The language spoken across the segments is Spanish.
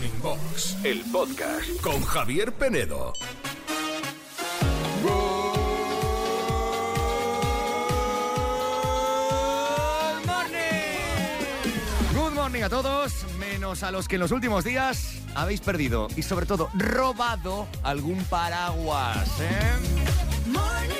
Morning Box, el podcast con Javier Penedo. Good morning a todos, menos a los que en los últimos días habéis perdido y sobre todo robado algún paraguas. ¿eh? Morning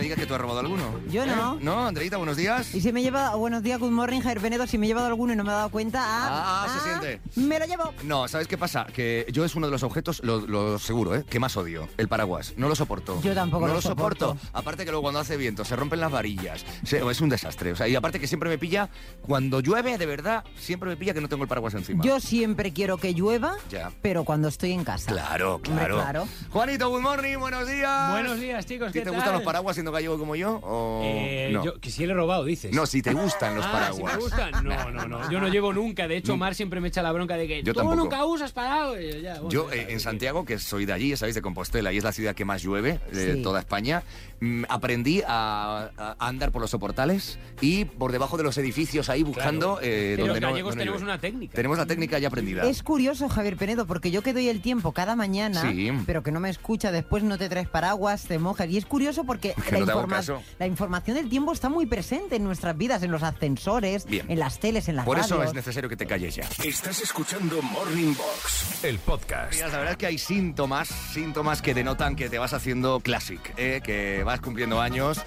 me digas que tú has robado alguno. Yo no. ¿Eh? ¿No, Andreita? Buenos días. Y si me lleva, buenos días, good morning, Javier Penedo, si me he llevado alguno y no me he dado cuenta, ah, Ah, se siente. Me lo llevo. No, ¿sabes qué pasa? Que yo es uno de los objetos, lo, lo seguro, ¿eh? Que más odio, el paraguas. No lo soporto. Yo tampoco no lo lo soporto. soporto. Aparte que luego cuando hace viento se rompen las varillas. Se- es un desastre. O sea, y aparte que siempre me pilla, cuando llueve, de verdad, siempre me pilla que no tengo el paraguas encima. Yo siempre quiero que llueva, Ya. pero cuando estoy en casa. Claro, Hombre, claro. claro. Juanito, good morning, buenos días. Buenos días, chicos. ¿Sí ¿qué ¿Te tal? gustan los paraguas siendo gallego como yo? O Eh, no? yo, que si le he robado, dices. No, si te gustan los ah, paraguas. si me gustan. No, no, no. Yo no llevo nunca. De hecho, Mar siempre me echa la bronca de que Yo tú tampoco. nunca usas paraguas. Y ya, bueno, Yo eh, en. Santiago, que soy de allí, sabéis, de Compostela, y es la ciudad que más llueve de Sí. toda España, mm, aprendí a, a andar por los soportales y por debajo de los edificios ahí buscando Claro. eh, donde los gallegos no tenemos llueve. una técnica. Tenemos la técnica ya aprendida. Es curioso, Javier Penedo, porque yo que doy el tiempo cada mañana, Sí. pero que no me escucha, después no te traes paraguas, te mojas. Y es curioso porque no te hago informa- caso. la información del tiempo está muy presente en nuestras vidas, en los ascensores, Bien. en las teles, en las Por eso es necesario que te calles ya. Estás escuchando Morning Box, el podcast. Mira, la verdad es que hay síntomas, síntomas que denotan que te vas haciendo classic, ¿eh? que vas cumpliendo años.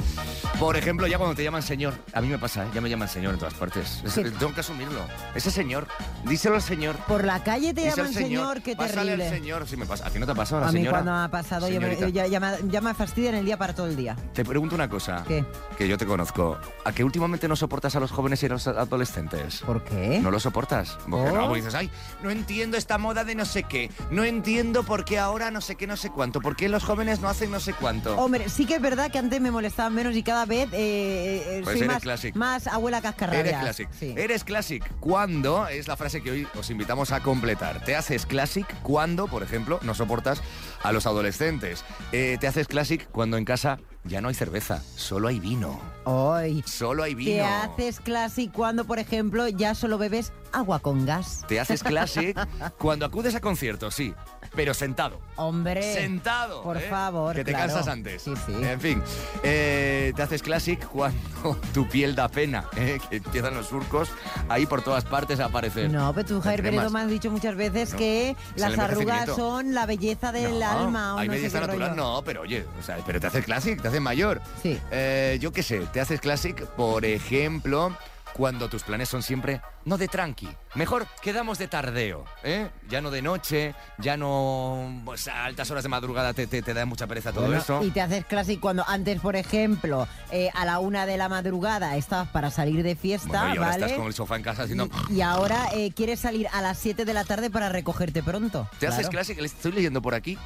Por ejemplo, ya cuando te llaman señor, a mí me pasa, ¿eh? ya me llaman señor en todas partes. Es- tengo que asumirlo. Ese señor, díselo al señor. Por la calle te llaman señor, qué Pásale al terrible. señor, sí me pasa. ¿A ti no te ha pasado la A mí cuando me ha pasado, yo me- ya, ya me, ya me fastidian el día para todo el día. Te pregunto una cosa. ¿Qué? Que yo te conozco. ¿A que últimamente no soportas a los jóvenes y a los adolescentes? ¿Por qué? ¿No lo soportas? Porque Oh. no, dices, ay, no entiendo esta moda de no sé qué. No entiendo por qué ahora no sé qué, no sé cuánto. ¿Por qué los jóvenes no hacen no sé cuánto? Hombre, sí que es verdad que antes me molestaban menos y cada vez eh, eh, Pues soy eres más, classic. más abuela cascarrabias. Eres classic. Sí. Eres classic cuando, es la frase que hoy os invitamos a completar. Te haces classic cuando, por ejemplo, no soportas a los adolescentes. Eh, te haces classic cuando en casa ya no hay cerveza, solo hay vino. Ay, Solo hay vino. te haces classic cuando, por ejemplo, ya solo bebes agua con gas. Te haces classic cuando acudes a conciertos, sí, pero sentado. Hombre. Sentado. Por ¿eh? favor, Que te claro. cansas antes. Sí, sí. En fin, eh, te haces classic cuando tu piel da pena, ¿eh? que empiezan los surcos ahí por todas partes a aparecer. No, pero tú, Penedo, más. me has dicho muchas veces No, que las arrugas son la belleza del No, alma. O hay no belleza natural, rollo. no, pero oye, o sea, pero te haces classic, te haces mayor. Sí. Eh, yo qué sé, te haces classic, por ejemplo, cuando tus planes son siempre no de tranqui. Mejor quedamos de tardeo, ¿eh? Ya no de noche, ya no pues, a altas horas de madrugada te, te, te da mucha pereza todo Bueno, eso. Y te haces classic cuando antes, por ejemplo, eh, a la una de la madrugada estabas para salir de fiesta, Bueno, y ahora ¿vale? estás con el sofá en casa haciendo... Y, y ahora eh, quieres salir a las 7 de la tarde para recogerte pronto. Te haces classic, le estoy leyendo por aquí,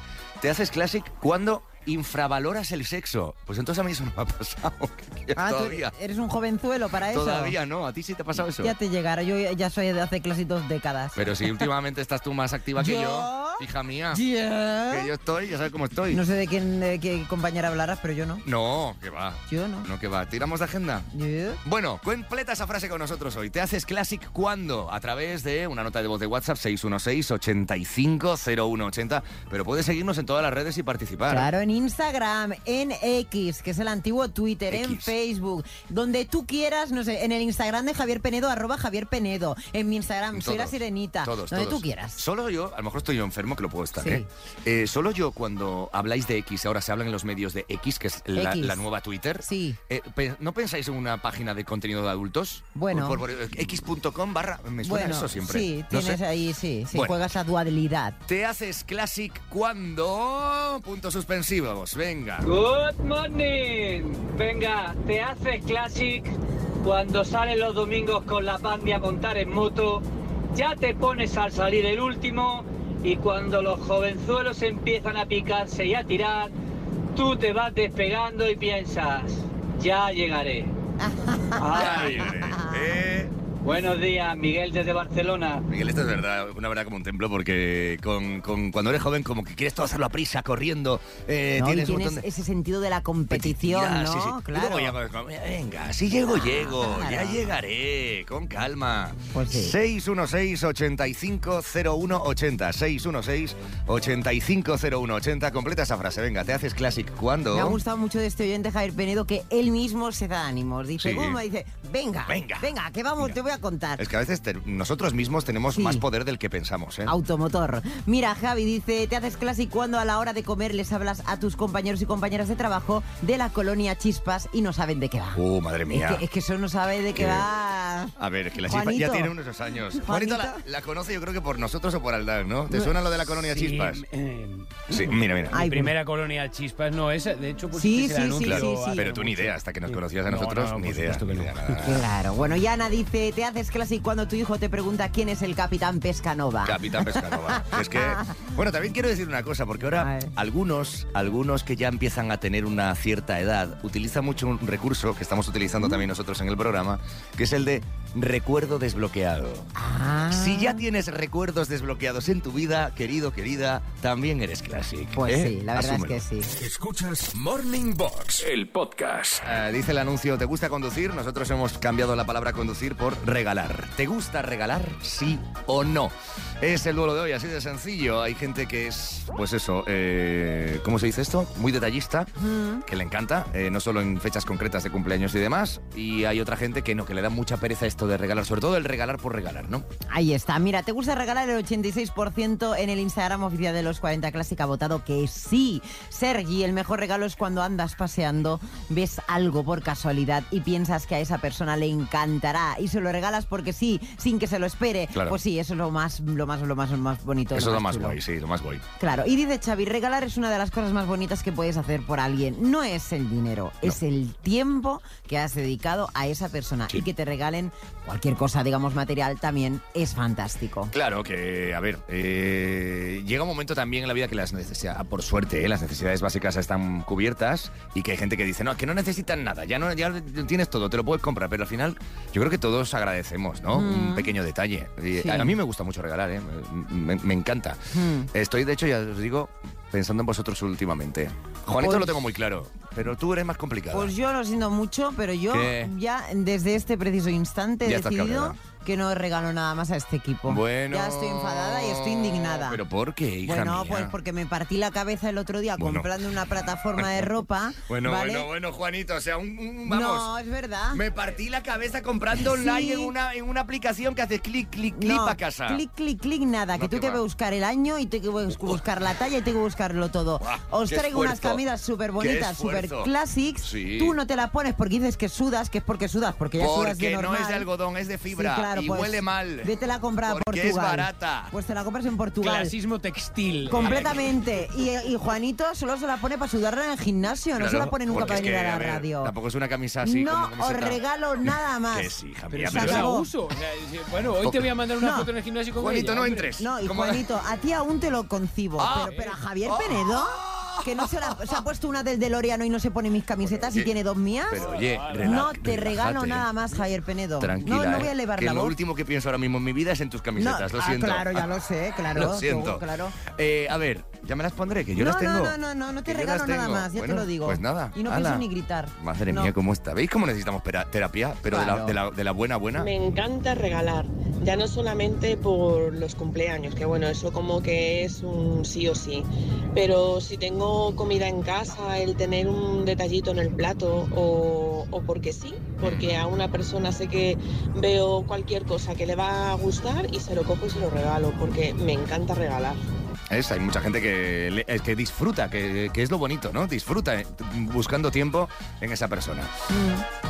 te haces classic cuando infravaloras el sexo. Pues entonces a mí eso no me ha pasado. Ah, tú todavía. eres un jovenzuelo para eso. Todavía no, a ti sí te ha pasado eso. Ya te llegará, yo ya soy de hace casi dos décadas. Pero si últimamente estás tú más activa que ¿Yo? hija mía. Ya. Que yo estoy, ya sabes cómo estoy. No sé de quién de qué compañera hablarás, pero yo no. No, que va. Yo no. No, que va. ¿Tiramos de agenda? Yo. Bueno, completa esa frase con nosotros hoy. ¿Te haces classic cuándo? A través de una nota de voz de WhatsApp 616-850180. Pero puedes seguirnos en todas las redes y participar. Claro, en Instagram, en X, que es el antiguo Twitter, en. Facebook, donde tú quieras, no sé, en el Instagram de Javier Penedo, arroba Javier Penedo, en mi Instagram, En soy la todos, sirenita, Todos, donde todos. tú quieras. Solo yo, a lo mejor estoy yo enfermo, que lo puedo estar, Sí. ¿eh? Eh, Solo yo, cuando habláis de X, ahora se hablan en los medios de X, que es la, X. la nueva Twitter. Sí. Eh, ¿No pensáis en una página de contenido de adultos? Bueno. Por- X.com barra. Me suena Bueno, eso siempre. sí, No tienes sé. ahí, sí, sí, Bueno. juegas a dualidad. Te haces classic cuando. Puntos venga. Good morning. Venga, te haces classic cuando sales los domingos con la bandi a montar en moto. Ya te pones al salir el último y cuando los jovenzuelos empiezan a picarse y a tirar, tú te vas despegando y piensas, ya llegaré. Ya Ay, llegaré. Eh, Buenos días, Miguel desde Barcelona. Miguel, esto es verdad, una verdad como un templo, porque con, con- cuando eres joven como que quieres todo hacerlo a prisa, corriendo, eh, ¿no? Y tienes un tienes montón de... ese sentido de la competición, ¿no? sí, sí. Y Claro. luego ya como- como, venga, si llego, llego, ya llegaré, con calma. Pues sí. 616-850180, 616-850180, completa esa frase, venga, te haces classic cuando... Me ha gustado mucho de este oyente Javier Penedo que él mismo se da ánimos. Dice, Sí. "Bum", dice, venga, Venga. venga, que vamos, Venga. te voy a contar. Es que a veces te- nosotros mismos tenemos Sí. más poder del que pensamos, ¿eh? Automotor. Mira, Javi dice, te haces classic cuando a la hora de comer les hablas a tus compañeros y compañeras de trabajo de la colonia Chispas y no saben de qué va. Uh, madre es, mía. que, es que eso no sabe de qué Que- va. A ver, que la chispa ya Juanito. tiene unos años. Juanito. Juanito la, la conoce yo creo que por nosotros o por Aldán, ¿no? ¿Te suena lo de la colonia Sí, Chispas? eh, Sí, mira, mira. Ay, mi primera colonia chispas no esa, de hecho pues Sí, sí, anuncio sí, sí, sí. hace Pero tú ni idea, hasta que nos conocías a No, nosotros, no, que ni no. idea. Claro. Bueno, y Ana dice, te haces classic cuando tu hijo te pregunta quién es el capitán Pescanova. Capitán Pescanova. Es que, bueno, también quiero decir una cosa, porque ahora algunos, algunos que ya empiezan a tener una cierta edad, utilizan mucho un recurso que estamos utilizando también nosotros en el programa, que es el de recuerdo desbloqueado. Ah. Si ya tienes recuerdos desbloqueados en tu vida, querido, querida, también eres classic. Pues ¿eh? sí, la verdad Asúmelo. es que sí. Escuchas Morning Box, el podcast. Eh, dice el anuncio, ¿te gusta conducir? Nosotros hemos cambiado la palabra conducir por regalar. ¿Te gusta regalar? Sí o no. Es el duelo de hoy, así de sencillo. Hay gente que es, pues eso, eh, ¿cómo se dice esto? Muy detallista, que le encanta, eh, no solo en fechas concretas de cumpleaños y demás. Y hay otra gente que no, que le da mucha pereza esto de regalar, sobre todo el regalar por regalar, ¿no? Ahí está. Mira, ¿te gusta regalar el 86% en el Instagram oficial de los 40 Clásica ha votado que sí? Sergi, el mejor regalo es cuando andas paseando, ves algo por casualidad y piensas que a esa persona le encantará y se lo regalas porque sí, sin que se lo espere. Claro. Pues sí, eso es lo más, lo más, lo más, lo más bonito. Eso es lo más chulo. guay, sí, lo más guay. Claro, y dice Xavi, regalar es una de las cosas más bonitas que puedes hacer por alguien. No es el dinero, es el tiempo que has dedicado a esa persona. Sí. Y que te regalen cualquier cosa, digamos, material, también es fantástico. Claro que, a ver, eh, llega un momento también en la vida que las necesidades, por suerte, eh, las necesidades básicas están cubiertas y que hay gente que dice, no, que no necesitan nada, ya no ya tienes todo, te lo puedes comprar, pero al final yo creo que todos agradecemos, ¿no? Un pequeño detalle. Sí. A, a mí me gusta mucho regalar, ¿eh? Me, me encanta. Mm. Estoy, de hecho, ya os digo, pensando en vosotros últimamente. Juanito Pues- lo tengo muy claro, pero tú eres más complicado. Pues yo lo siento mucho, pero yo ¿Qué? ya desde este preciso instante he decidido. Que no regalo nada más a este equipo. Bueno. Ya estoy enfadada y estoy indignada. ¿Pero por qué, hija bueno, mía? pues porque me partí la cabeza el otro día Bueno. comprando una plataforma de ropa. Bueno, ¿vale? bueno, bueno, Juanito, o sea, un, un- vamos. No, es verdad. Me partí la cabeza comprando online en, una, en una aplicación que hace clic, clic, clic No, para casa. Clic, clic, clic, nada. No, que tú va. vas a buscar el año y te que bus- buscar la talla y te que buscarlo todo. Os traigo unas camisas súper bonitas, súper classics. Sí. Tú no te la pones porque dices que sudas, que es porque sudas, porque ya sudas de Porque no normal. es de algodón, es de fibra Sí, claro, y pues, huele mal. Vete a comprar a Porque Portugal. es barata. Pues te la compras en Portugal. Clasismo textil. Completamente. Y, y Juanito solo se la pone para sudarla en el gimnasio, no se la pone nunca porque para venir a la ver, radio. Tampoco es una camisa así no como os regalo nada más. Que sí, hija Pero se la uso. O sea, si- bueno, hoy te voy a mandar una No. foto en el gimnasio con Juanito, ella, no entres. No, y ¿Cómo? Juanito, a ti aún te lo concibo. Ah. pero, pero a Javier Penedo, que no se, la- se ha puesto una del DeLorean y no se pone mis camisetas y Oye, tiene dos mías. Pero oye, no relax- te regalo nada más, Javier Penedo. Tranquila, no, no eh, voy a elevar que la lo voz. último que pienso ahora mismo en mi vida es en tus No, camisetas, lo ah, siento. claro, ya lo sé, claro. Lo siento. Claro. Eh, a ver, ya me las pondré, que yo no, las tengo. no, no, no, no, no te regalo nada más, ya Bueno, te lo digo. Pues nada. Y no ala. pienso ni gritar. Madre No. mía, ¿cómo está? ¿Veis cómo necesitamos terapia? Pero de, la, de, la, de la buena, buena. Me encanta regalar, ya no solamente por los cumpleaños, que bueno, eso como que es un sí o sí, pero si tengo comida en casa, el tener un detallito en el plato o, o porque sí, porque a una persona sé que veo cualquier cosa que le va a gustar y se lo cojo y se lo regalo, porque me encanta regalar. Es, hay mucha gente que, es que disfruta, que, que es lo bonito, ¿no? Disfruta eh, buscando tiempo en esa persona. Ah,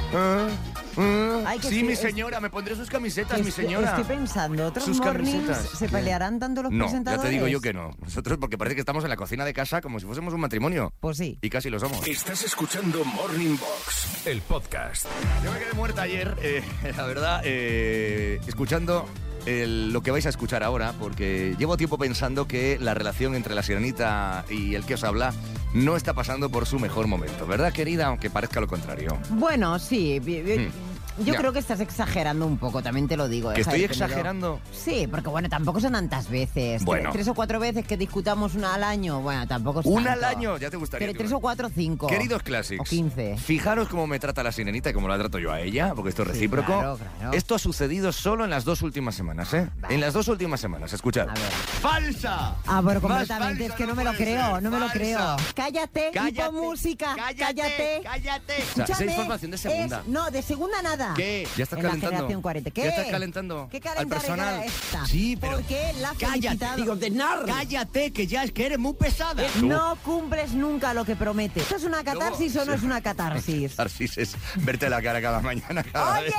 Ay, que sí, sí, mi es- señora, me pondré sus camisetas, Es mi que señora. Estoy pensando, otros Sus mornings camisetas. se ¿Qué? pelearán tanto los No, ya presentadores. te digo yo que no. Nosotros, porque parece que estamos en la cocina de casa como si fuésemos un matrimonio. Pues sí. Y casi lo somos. Estás escuchando Morning Box, el podcast. Yo me quedé muerta ayer, eh, la verdad, eh, escuchando el- lo que vais a escuchar ahora, porque llevo tiempo pensando que la relación entre la sirenita y el que os habla no está pasando por su mejor momento, ¿verdad, querida? Aunque parezca lo contrario. Bueno, sí. Hmm. Yo Ya. creo que estás exagerando un poco, también te lo digo. ¿Que eh, estoy exagerando? Sí, porque bueno, tampoco son tantas veces. Bueno. Tre- Tres o cuatro veces que discutamos una al año, bueno, tampoco es Una al año, ya te gustaría. Pero tres o cuatro o cinco. Queridos Classics, O quince. fijaros cómo me trata la sirenita y cómo la trato yo a ella, porque esto es Sí, recíproco. claro, claro. Esto ha sucedido solo en las dos últimas semanas, ¿eh? Vale. En las dos últimas semanas, escuchad. A ver. ¡Falsa! Ah, bueno, completamente, es que no me lo creo, ser. no me lo creo. Cállate, y Cállate, pon música, cállate. cállate. O sea, esa información de segunda. es- no, de segunda nada. ¿Qué? ¿Ya estás en la calentando? generación 40. ¿Qué? ¿Ya estás calentando ¿Qué al calentar personal? esta? Sí, pero- ¿Por qué la Cállate, digo, de nar. Cállate, que ya es que eres muy pesada. No cumples nunca lo que prometes. ¿Esto es una catarsis o no es una catarsis? Catarsis es verte la cara cada mañana. Cada ¡Oye!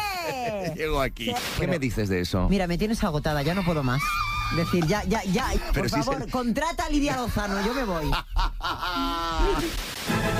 vez Llego aquí. Sí. ¿Qué me dices de eso? Mira, me tienes agotada, ya no puedo más. Decir, ya, ya, ya, por Pero favor, se- contrata a Lidia Lozano, yo me voy.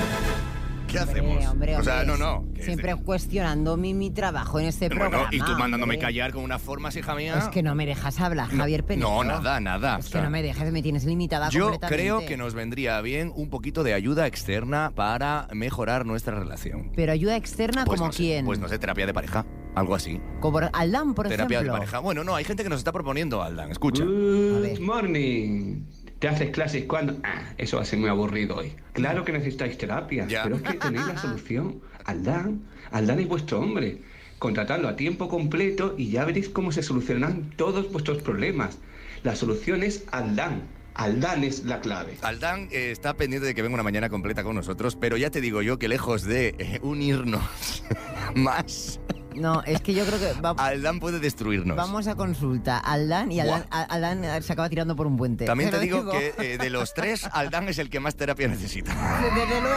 ¿Qué hacemos? Hombre, o sea, no, no. Siempre es- cuestionando mi, mi trabajo en este Bueno, programa. y tú mandándome hombre. callar con unas formas, hija mía. Es que no me dejas hablar, Javier Penedo. No, nada, nada. Es o que no me dejas, me tienes limitada Yo completamente. creo que nos vendría bien un poquito de ayuda externa para mejorar nuestra relación. Pero ayuda externa Pues como no sé, quién. Pues no sé, terapia de pareja, algo así. Como Aldán, por terapia ejemplo. de pareja. Bueno, no, hay gente que nos está proponiendo, Aldan, escucha. Good morning. ¿Te haces clases cuando? Ah, eso va a ser muy aburrido hoy. Claro que necesitáis terapia, Ya. pero es que tenéis la solución. Aldán, Aldán es vuestro hombre. Contratadlo a tiempo completo y ya veréis cómo se solucionarán todos vuestros problemas. La solución es Aldán. Aldán es la clave. Aldán eh, está pendiente de que venga una mañana completa con nosotros, pero ya te digo yo que lejos de eh, unirnos más, No, es que yo creo que va- Aldán puede destruirnos. vamos a consulta. Aldán y Aldán. Aldán eh, se acaba tirando por un puente. También te digo que eh, de los tres, Aldán es el que más terapia necesita. Desde luego.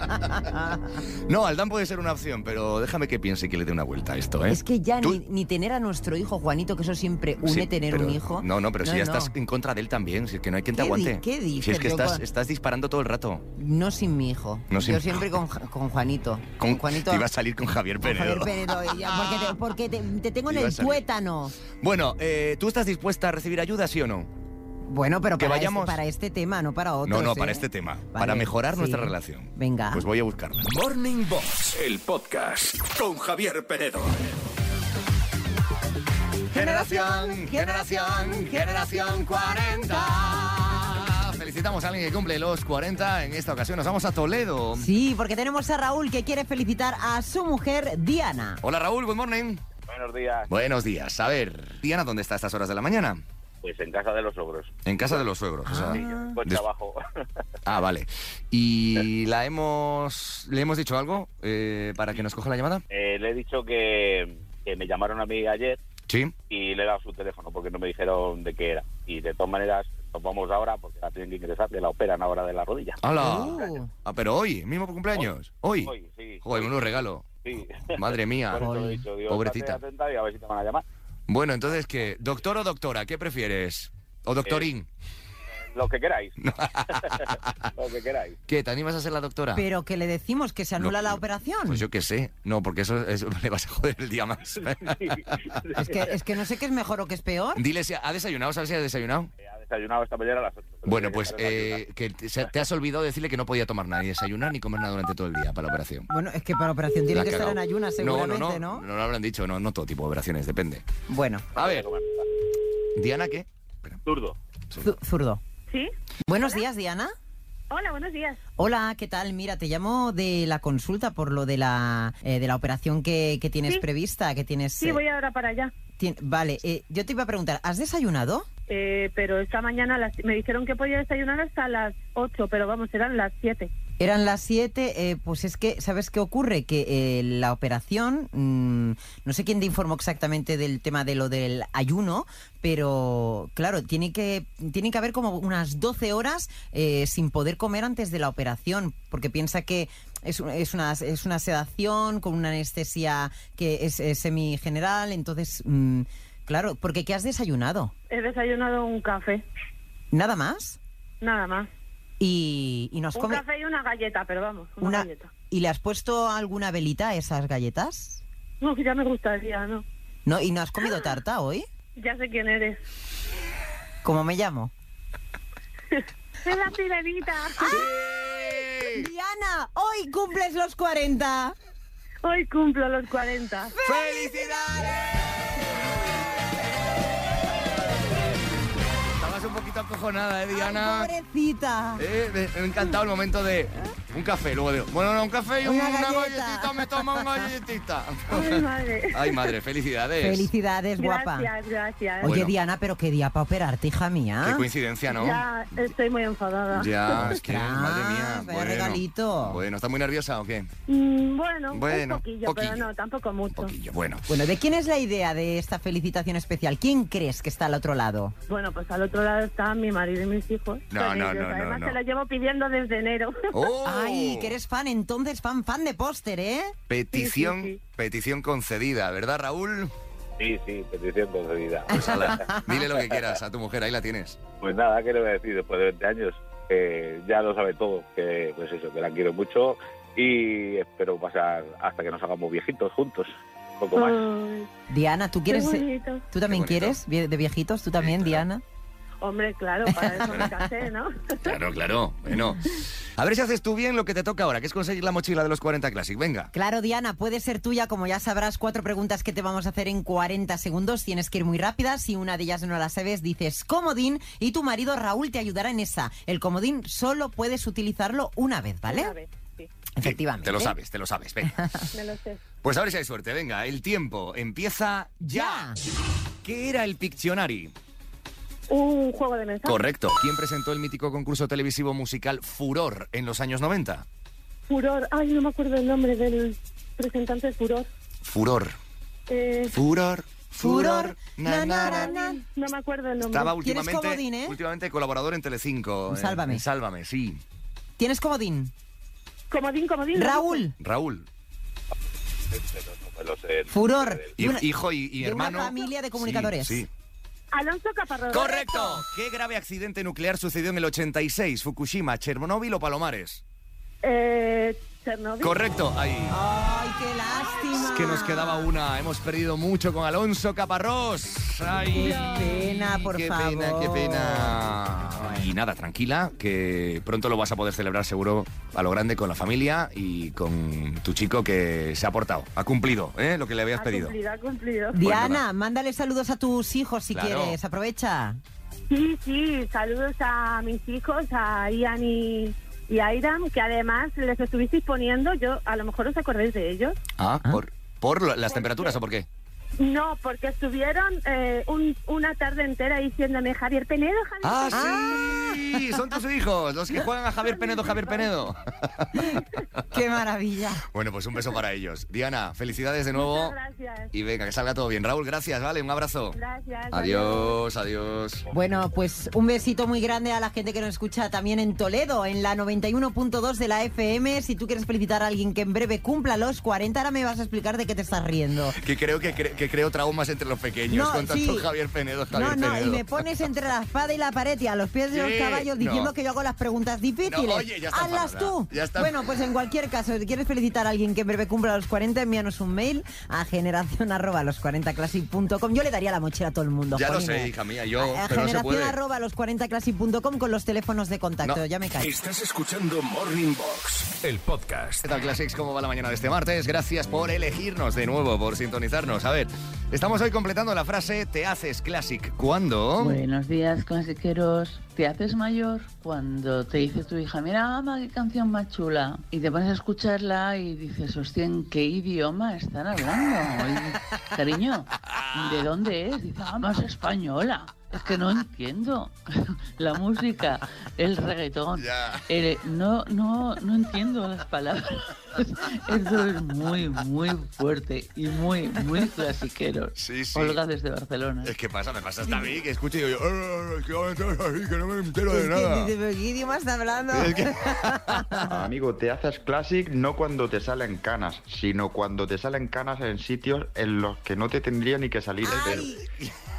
No, Aldán puede ser una opción, pero déjame que piense que le dé una vuelta a esto, ¿eh? Es que ya ni, ni tener a nuestro hijo Juanito, que eso siempre une Sí, tener pero- un hijo. No, no, pero si ya no. estás en contra de él también, si es que no hay quien te ¿Qué di- aguante. qué Si dices? es que estás, con- estás disparando todo el rato. No sin mi hijo. No sin- Yo siempre con, con Juanito. Con, Juanito. te iba a salir con Javier con Y ya, porque te, porque te, te tengo en el tuétano. Bueno, eh, ¿tú estás dispuesta a recibir ayuda, sí o no? Bueno, pero Que para, vayamos- este, para este tema, no para otro. no, no, para este tema. para mejorar nuestra relación. Venga. Pues voy a buscarla. Morning Box, el podcast con Javier Penedo. Generación, generación, generación 40. Felicitamos a alguien que cumple los 40. En esta ocasión nos vamos a Toledo. Sí, porque tenemos a Raúl que quiere felicitar a su mujer Diana. Hola Raúl, good morning. Buenos días. Buenos días. A ver, Diana, ¿dónde está a estas horas de la mañana? Pues en casa de los ogros. En casa de los suegros. o sea, Sí, yo con des- trabajo. Ah, vale. ¿Y la hemos, le hemos dicho algo eh, para que nos coja la llamada? Eh, le he dicho que, que me llamaron a mí ayer Sí. y le he dado su teléfono porque no me dijeron de qué era. Y de todas maneras, nos vamos ahora porque la tienen que ingresar, que la operan ahora de la rodilla. ¡Hala! Uh. Ah, pero hoy, mismo cumpleaños. Hoy. Hoy, sí. Joder, menudo regalo. Sí. Madre mía. Por eso le he dicho, Pobrecita. y a ver si te van a llamar. Bueno, entonces, ¿qué? ¿Doctor o doctora? ¿Qué prefieres? ¿O doctorín? Lo que queráis. Lo que queráis. ¿Qué? ¿Te animas a ser la doctora? Pero que le decimos que se anula No, la operación. Pues yo qué sé. No, porque eso, eso le vas a joder el día más. es, que, es que no sé qué es mejor o qué es peor. Dile si ha desayunado, ¿sabes si ha desayunado? Ha desayunado esta mañana a las 8. Bueno, pues eh, que te, has olvidado decirle que no podía tomar nada, ni desayunar, ni comer nada durante todo el día para la operación. Bueno, es que para la operación tiene La que estar en ayunas No, seguramente, no, ¿no? no, no, lo habrán dicho, no, no todo tipo de operaciones, depende. Bueno, A ver, Diana, ¿qué? Zurdo. zu- zurdo. ¿Sí? Buenos días, Diana. Hola, buenos días. Hola, ¿qué tal? Mira, te llamo de la consulta por lo de la, eh, de la operación que, que tienes Sí. prevista, que tienes... Sí, eh, voy ahora para allá. tien- vale, eh, yo te iba a preguntar, ¿has desayunado? Eh, pero esta mañana las- me dijeron que podía desayunar hasta las 8, pero vamos, eran las 7. Eran las 7, pues es que, ¿sabes qué ocurre? Que eh, la operación, mm, no sé quién te informó exactamente del tema de lo del ayuno, pero claro, tiene que, tiene que haber como unas 12 horas eh, sin poder comer antes de la operación, porque piensa que es, un- es, una, es una sedación con una anestesia que es, es semigeneral, entonces, mm, claro, porque ¿qué has desayunado? He desayunado un café, ¿Nada más? nada más. Y, y nos Un come... café y una galleta, pero vamos, una, Una- galleta. ¿Y le has puesto alguna velita a esas galletas? No, que ya me gustaría, ¿no? ¿No? ¿Y no has comido tarta hoy? Ya sé quién eres. ¿Cómo me llamo? ¡Es la sirenita! Diana, hoy cumples los 40. Hoy cumplo los 40. Estabas poquito acojonada, ¿eh, Diana? Pobrecita. Eh, me, me ha encantado el momento de un café. Luego digo, bueno, no, un café y Una galletita, me tomo una galletita. Ay, madre. Ay, madre, felicidades. Felicidades, guapa. Gracias, gracias. Oye, Bueno. Diana, pero qué día para operarte, hija mía. Qué coincidencia, ¿no? Ya estoy muy enfadada. Ya, es que, madre mía. Bueno, regalito. bueno, ¿estás muy nerviosa o qué? Mm, bueno, Bueno, un poquillo, poquillo. pero no, tampoco mucho. Poquillo, bueno. Bueno, ¿de quién es la idea de esta felicitación especial? ¿Quién crees que está al otro lado? Bueno, pues al otro lado están mi marido y mis hijos. No, no, ellos. no, no, Además, no. se lo llevo pidiendo desde enero. ¡Oh! Ay, que eres fan, entonces fan, fan de póster, ¿eh? Petición, Sí, sí, petición concedida, ¿verdad, Raúl? Sí, sí, petición concedida. Pues ala, dile lo que quieras a tu mujer, ahí la tienes. Pues nada, ¿qué le voy a decir? Después de 20 años, que ya lo sabe todo, que pues eso, que la quiero mucho y espero pasar hasta que nos hagamos viejitos juntos. Un poco más. Diana, ¿tú quieres... ¿Tú también quieres de viejitos? ¿Tú también, Diana? Hombre, claro, para eso me casé, ¿no? Claro, claro. Bueno, a ver si haces tú bien lo que te toca ahora, que es conseguir la mochila de los 40 Classic. Venga. Claro, Diana, puede ser tuya, como ya sabrás, cuatro preguntas que te vamos a hacer en 40 segundos. Tienes que ir muy rápida. Si una de ellas no la sabes, dices comodín y tu marido Raúl te ayudará en esa. El comodín solo puedes utilizarlo una vez, ¿vale? Una vez, sí, Efectivamente. Te lo sabes, te lo sabes. Venga. me lo sé. Pues a ver si hay suerte. Venga, el tiempo empieza ya. Ya. ¿Qué era el Pictionary? Un juego de mensajes. Correcto. ¿Quién presentó el mítico concurso televisivo musical Furor en los años 90? Furor. Ay, no me acuerdo el nombre del presentante de Furor. Furor. Eh, Furor. Furor. Na, na, na, na. no me acuerdo el nombre. Estaba ¿Tienes últimamente, comodín, eh? últimamente colaborador en Telecinco. Eh, Sálvame. en Sálvame, sí. ¿Tienes comodín? Comodín, comodín. Raúl. Raúl. Furor. Y- hijo y, y de una hermano. familia de comunicadores. Sí, sí. Alonso Caparrós. Correcto. ¿Qué grave accidente nuclear sucedió en el 86? ¿Fukushima, Chernobyl o Palomares? Eh, Chernobyl. Correcto. Ahí. ¡Ay, qué lástima! Es que nos quedaba una. Hemos perdido mucho con Alonso Caparrós. Ay, Qué pena, por qué favor. pena, qué pena. Y nada, tranquila, que pronto lo vas a poder celebrar seguro a lo grande con la familia y con tu chico que se ha portado. Ha cumplido ¿eh? lo que le habías Ha pedido. cumplido, ha cumplido. Diana, mándale saludos a tus hijos si Claro. quieres. Aprovecha. Sí, sí, saludos a mis hijos, a Ian y, y a Iram, que además les estuvisteis poniendo, yo a lo mejor os acordáis de ellos. Ah, ¿por, por lo- las temperaturas o por qué? No, porque estuvieron eh, un- una tarde entera diciéndome Javier Penedo, Javier Ah, sí, son tus hijos, los que juegan a Javier Penedo, Javier Penedo. ¡Qué maravilla! Bueno, pues un beso para ellos. Diana, felicidades de nuevo. Muchas gracias. Y venga, que salga todo bien. Raúl, gracias, vale, un abrazo. Gracias. Adiós, adiós. Bueno, pues un besito muy grande a la gente que nos escucha también en Toledo, en la 91.2 de la FM. Si tú quieres felicitar a alguien que en breve cumpla los 40, ahora me vas a explicar de qué te estás riendo. Que creo que, cre- que creo traumas entre los pequeños No, con tanto sí. Javier Penedo, Javier No, no, Penedo. y me pones entre la espada y la pared y a los pies de Sí, los caballos diciendo no. que yo hago las preguntas difíciles. No, oye, ya está Hazlas tú. ya está Bueno, pues en cualquier caso, si quieres felicitar a alguien que en breve cumpla los 40, envíanos un mail a generación arroba los 40classic.com. Yo le daría la mochila a todo el mundo. Ya lo jolines. sé, hija mía, yo, A, a pero no se generación puede. arroba los 40classic.com con los teléfonos de contacto. No. Ya me callo. Estás escuchando Morning Box, el podcast. ¿Qué tal, Classics? ¿Cómo va la mañana de este martes? Gracias por elegirnos de nuevo, por sintonizarnos. A ver, estamos hoy completando la frase ¿Te haces Classic cuando? Buenos días, clasiqueros. ¿Te haces mayor cuando te dice tu hija, mira, mamá, qué canción más chula? Y te pones a escucharla y dices, hostia, ¿en qué idioma están hablando? Y, cariño, ¿de dónde es? Dice, ah, más española. Es que no entiendo la música, el reggaetón. El- no, no, no entiendo las palabras. Eso es muy, muy fuerte y muy, muy clasiquero. Sí, sí. Olga desde Barcelona. Es que pasa, me pasa hasta a mí, que escucho y digo, "Ah, es que voy a entrar ahí, que no me entero de nada. ¿pero ¿qué idioma está hablando? Es que- Amigo, te haces classic no cuando te salen canas, sino cuando te salen canas en sitios en los que no te tendría ni que salir.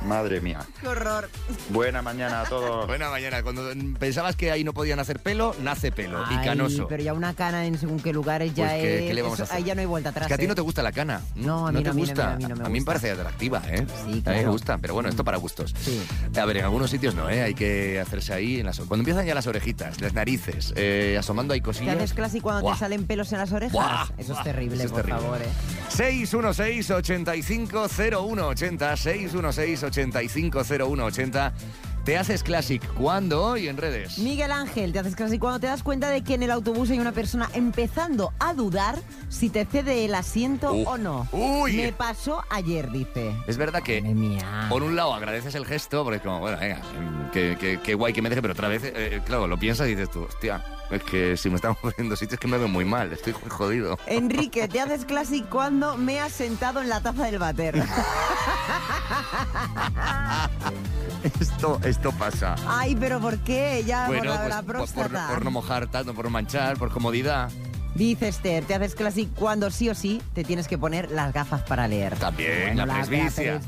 Madre mía. ¡Qué horror! Buena mañana a todos. Buena mañana. Cuando pensabas que ahí no podían hacer pelo, nace pelo. y Ay, canoso. Pero ya una cana en según qué lugares ya Pues, ¿qué- es. qué le vamos a eso- hacer? Ahí ya no hay vuelta atrás. Es que a ti ¿eh? no te gusta la cana. No, a mí te no, a mí no, gusta. a mí no me me parece atractiva, ¿eh? Sí, A mí me claro. gusta, pero bueno, esto para gustos. A ver, en algunos sitios no, ¿eh? Hay que hacerse ahí en las... Cuando empiezan ya las orejitas, las narices, eh, asomando ahí ¿Te cosillas. haces clase cuando Buah. te salen pelos en las orejas? Buah, eso es terrible, eso es por terrible. favor. ¿eh? 616-850180, 616-850180. Te haces Classic cuando hoy en redes. Miguel Ángel, te haces clase cuando te das cuenta de que en el autobús hay una persona empezando a dudar si te cede el asiento o no. Uy. Me pasó ayer, dice. Es verdad que, por un lado, agradeces el gesto, porque es como, bueno, venga, qué, qué- qué guay que me deje, pero otra vez, eh, claro, lo piensas y dices tú, hostia, es que si me están ofreciendo sitios que me veo muy mal, estoy jodido. Enrique, te haces clase cuando me has sentado en la taza del váter. Esto, esto pasa. Ay, pero ¿por qué? Ya por la, pues, la por- por, próstata. por no mojar tanto, por manchar, por comodidad. Dice Esther, te haces clase cuando sí o sí te tienes que poner las gafas para leer. También, Bueno, la presbicia.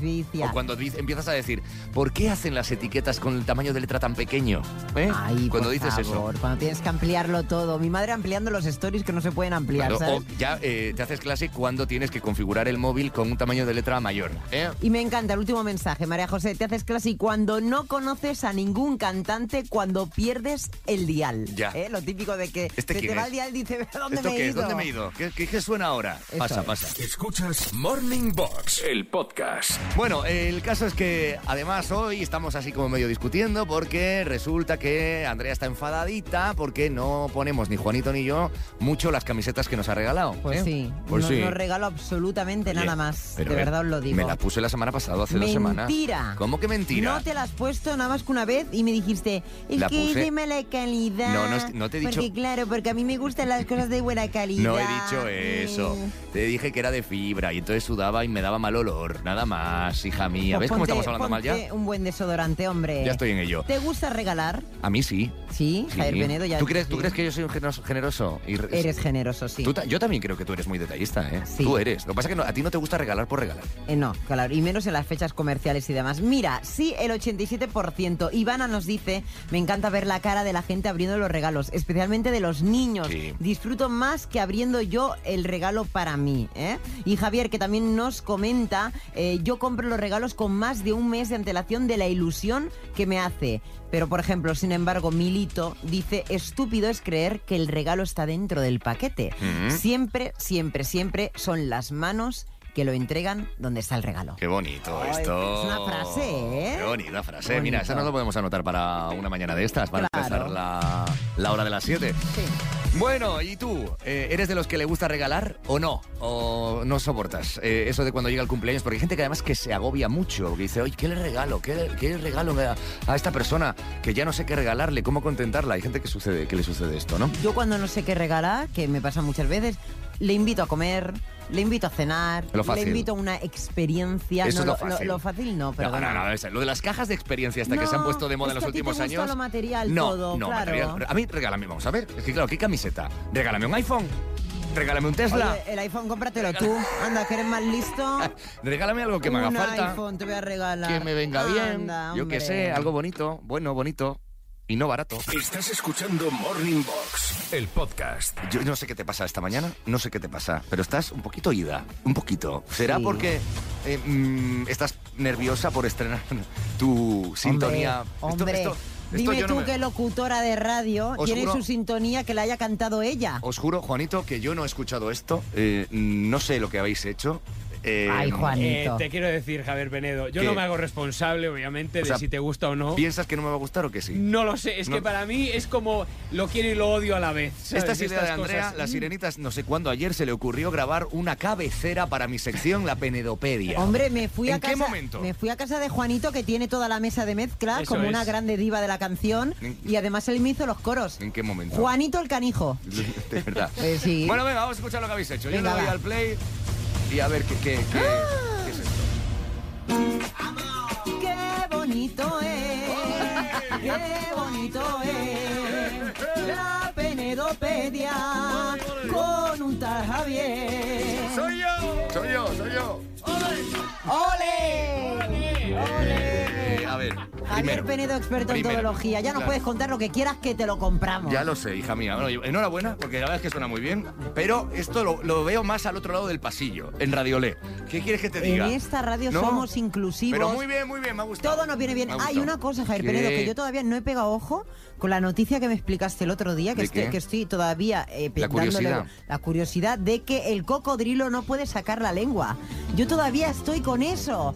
O cuando empiezas a decir, ¿por qué hacen las etiquetas con el tamaño de letra tan pequeño? ¿Eh? Ay, cuando por dices favor, Cuando tienes que ampliarlo todo. Mi madre ampliando los stories que no se pueden ampliar, eso. Claro, ¿sabes? o ya eh, te haces clase cuando tienes que configurar el móvil con un tamaño de letra mayor. ¿eh? Y me encanta el último mensaje, María José. Te haces clase cuando no conoces a ningún cantante cuando pierdes el dial. Ya. ¿Eh? Lo típico de que ¿Este te va el dial y dice, ¿dónde ¿Esto me he qué es? ido? ¿Dónde me he ido? ¿Qué, qué- qué suena ahora? Eso pasa, es. pasa. Escuchas Morning Box, el podcast. Bueno, el caso es que además hoy estamos así como medio discutiendo porque resulta que Andrea está enfadadita porque no ponemos ni Juanito ni yo mucho las camisetas que nos ha regalado. Pues ¿eh? sí, Pues no, sí. no regalo absolutamente Oye, nada más. pero de verdad os lo digo. Me la puse la semana pasada, hace dos semanas. Mentira. ¿Cómo que mentira? No te la has puesto nada más que una vez y me dijiste, es La que puse- es de mala calidad. No, no no te he dicho- Porque claro, porque a mí me gustan las cosas de buena calidad. No he dicho eso. Te dije que era de fibra y entonces sudaba y me daba mal olor. Nada más, hija mía. Pues ¿Ves cómo ponte- estamos hablando mal ya? un buen desodorante, hombre. Ya estoy en ello. ¿Te gusta regalar? A mí sí. Sí, Sí. Javier Penedo ya. ¿Tú crees, ¿Tú sí. crees que yo soy un generoso? generoso? Y re- Eres generoso, sí. Tú ta- yo también creo que tú eres muy detallista, ¿eh? Sí. Tú eres. Lo que pasa es que no- a ti no te gusta regalar por regalar. Eh, no, claro, y menos en las fechas comerciales y demás. Mira, sí, el 87%. Ivana nos dice, me encanta ver la cara de la gente abriendo los regalos, especialmente de los niños. Sí. Disfruto más que abriendo yo el regalo para mí. ¿eh? Y Javier, que también nos comenta, eh, yo compro los regalos con más de un mes de antelación de la ilusión que me hace. Pero, por ejemplo, sin embargo, Milito dice, estúpido es creer que el regalo está dentro del paquete. Siempre, siempre, siempre son las manos que lo entregan donde está el regalo. Qué bonito Ay, esto. es una frase, ¿eh? Qué bonita frase. Bonito. Mira, esa no lo podemos anotar para una mañana de estas, para Claro. empezar la, la hora de las 7. Bueno, ¿y tú? Eh, ¿Eres de los que le gusta regalar o no? ¿O no soportas eh, eso de cuando llega el cumpleaños? Porque hay gente que además que se agobia mucho, que dice, oye, ¿qué le regalo? ¿Qué, le- qué le regalo a, a esta persona? Que ya no sé qué regalarle, cómo contentarla. Hay gente que, sucede, que le sucede esto, ¿no? Yo cuando no sé qué regalar, que me pasa muchas veces, le invito a comer, le invito a cenar, Lo le fácil. invito a una experiencia. Eso no, es lo fácil. lo fácil no, No, perdona. no, no, es- lo de las cajas de experiencia hasta que No, se han puesto de moda en los que últimos gusta años. lo material no, todo, no, claro. material. A mí regálame, vamos a ver. Es que claro, ¿qué camiseta? Regálame un iPhone. Regálame un Tesla. Oye, el iPhone cómpratelo tú. Anda, que eres más listo. Regálame algo que me haga un falta. iPhone te voy a regalar. Que me venga bien. Anda, Yo qué hombre. sé, algo bonito, bueno, bonito y no barato. Estás escuchando Morning Box, el podcast. Yo no sé qué te pasa esta mañana, no sé qué te pasa, pero estás un poquito ida, un poquito. ¿Será Sí. porque eh, mm, estás nerviosa por estrenar tu sintonía? Esto- Hombre, esto- esto dime yo no tú me- qué locutora de radio Os tiene juro- su sintonía que la haya cantado ella. Os juro, Juanito, que yo no he escuchado esto. eh, no sé lo que habéis hecho. Eh, Ay, Juanito. Eh, te quiero decir, Javier Penedo, yo ¿Qué? no me hago responsable, obviamente, O sea, de si te gusta o no. ¿Piensas que no me va a gustar o que sí? No lo sé, es No. que para mí es como lo quiero y lo odio a la vez. ¿sabes? Esta es idea de Andrea, cosas. las sirenitas, no sé cuándo ayer se le ocurrió grabar una cabecera para mi sección, la penedopedia. Hombre, me fui ¿En a casa. qué momento? Me fui a casa de Juanito que tiene toda la mesa de mezcla Eso como es. una grande diva de la canción ¿En- y además él me hizo los coros. ¿En qué momento? Juanito el canijo. De verdad. Eh, sí. Bueno, venga, vamos a escuchar lo que habéis hecho. Yo le doy va. al play y a ver qué, qué, qué- qué es esto. Qué bonito es, qué bonito es la penedopedia con un tal Javier. ¡Soy yo! ¡Soy yo, soy yo! ¡Ole! Eh, a ver, Javier Primero. Penedo, experto en Primero. todología. Ya nos Claro. puedes contar lo que quieras que te lo compramos. Ya lo sé, hija mía. Bueno, enhorabuena, porque la verdad es que suena muy bien. Pero esto lo, lo veo más al otro lado del pasillo, en Radiolé. ¿Qué quieres que te diga? En esta radio ¿No? somos inclusivos. Pero muy bien, muy bien, me ha gustado. Todo nos viene bien. Hay una cosa, Javier ¿Qué? Penedo, que yo todavía no he pegado ojo con la noticia que me explicaste el otro día, que, ¿De estoy, qué? que estoy todavía eh, La curiosidad. la curiosidad de que el cocodrilo no puede sacar la lengua. Yo todavía estoy con eso.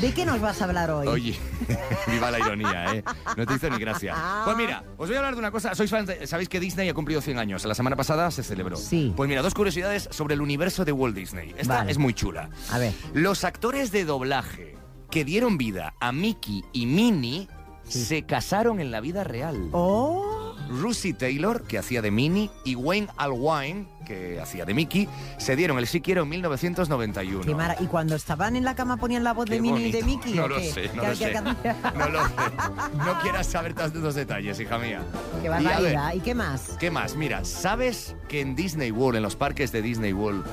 ¿De qué nos vas a hablar hoy? Oye, viva la ironía, ¿eh? No te hizo ni gracia. Pues mira, os voy a hablar de una cosa. Sois fans de- Sabéis que Disney ha cumplido 100 años. La semana pasada se celebró. Sí. Pues mira, dos curiosidades sobre el universo de Walt Disney. Esta Vale. es muy chula. A ver. Los actores de doblaje que dieron vida a Mickey y Minnie se casaron en la vida real. Oh. Russie Taylor, que hacía de Minnie, y Wayne Alwine, que hacía de Mickey, se dieron el sí quiero en 1991. Qué mara- ¿Y cuando estaban en la cama ponían la voz de Minnie y de. Mickey? No lo sé, no ¿Qué- lo sé. No lo sé. No quieras saber tantos detalles, hija mía. Qué Y barbaridad. ¿Y qué más? ¿Qué más? Mira, ¿sabes que en Disney World, en los parques de Disney World,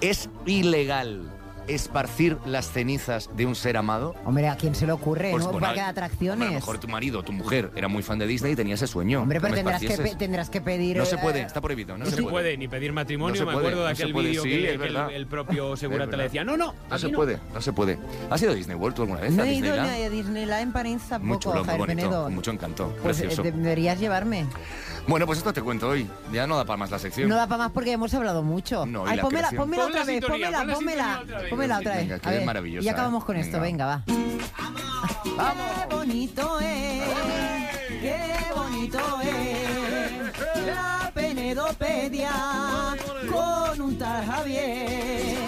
es ilegal esparcir las cenizas de un ser amado? Hombre, ¿a quién se le ocurre? Pues, ¿no? bueno, Parque de A atracciones. lo mejor tu marido, tu mujer, era muy fan de Disney y tenía ese sueño. Hombre, pero tendrás que, tendrás que pedir... No se eh, puede, está prohibido. No, No se, se puede. puede ni pedir matrimonio, No se me puede, acuerdo de aquel vídeo sí, que, el, propio segurata le decía, no, no, No se no". puede, no se puede. ¿Has ido a Disney World tú alguna vez? No he ido ni a Disneyland en París tampoco, Javier bonito, mucho encanto, Pues eh, precioso. deberías llevarme. Bueno, pues esto te cuento hoy. Ya no da para más la sección. No da para más porque hemos hablado mucho. No, Ay, la pónmela, pónmela otra vez, sintonía, pómela, pon la pómela, sintonía otra vez. pómela otra vez. Venga, que es maravillosa, Y acabamos ¿eh? con esto, venga, va. Qué bonito es, qué bonito es la penedopedia con un tal Javier.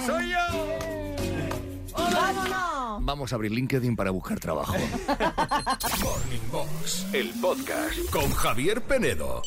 Vamos a abrir LinkedIn para buscar trabajo. Morning Box, el podcast con Javier Penedo.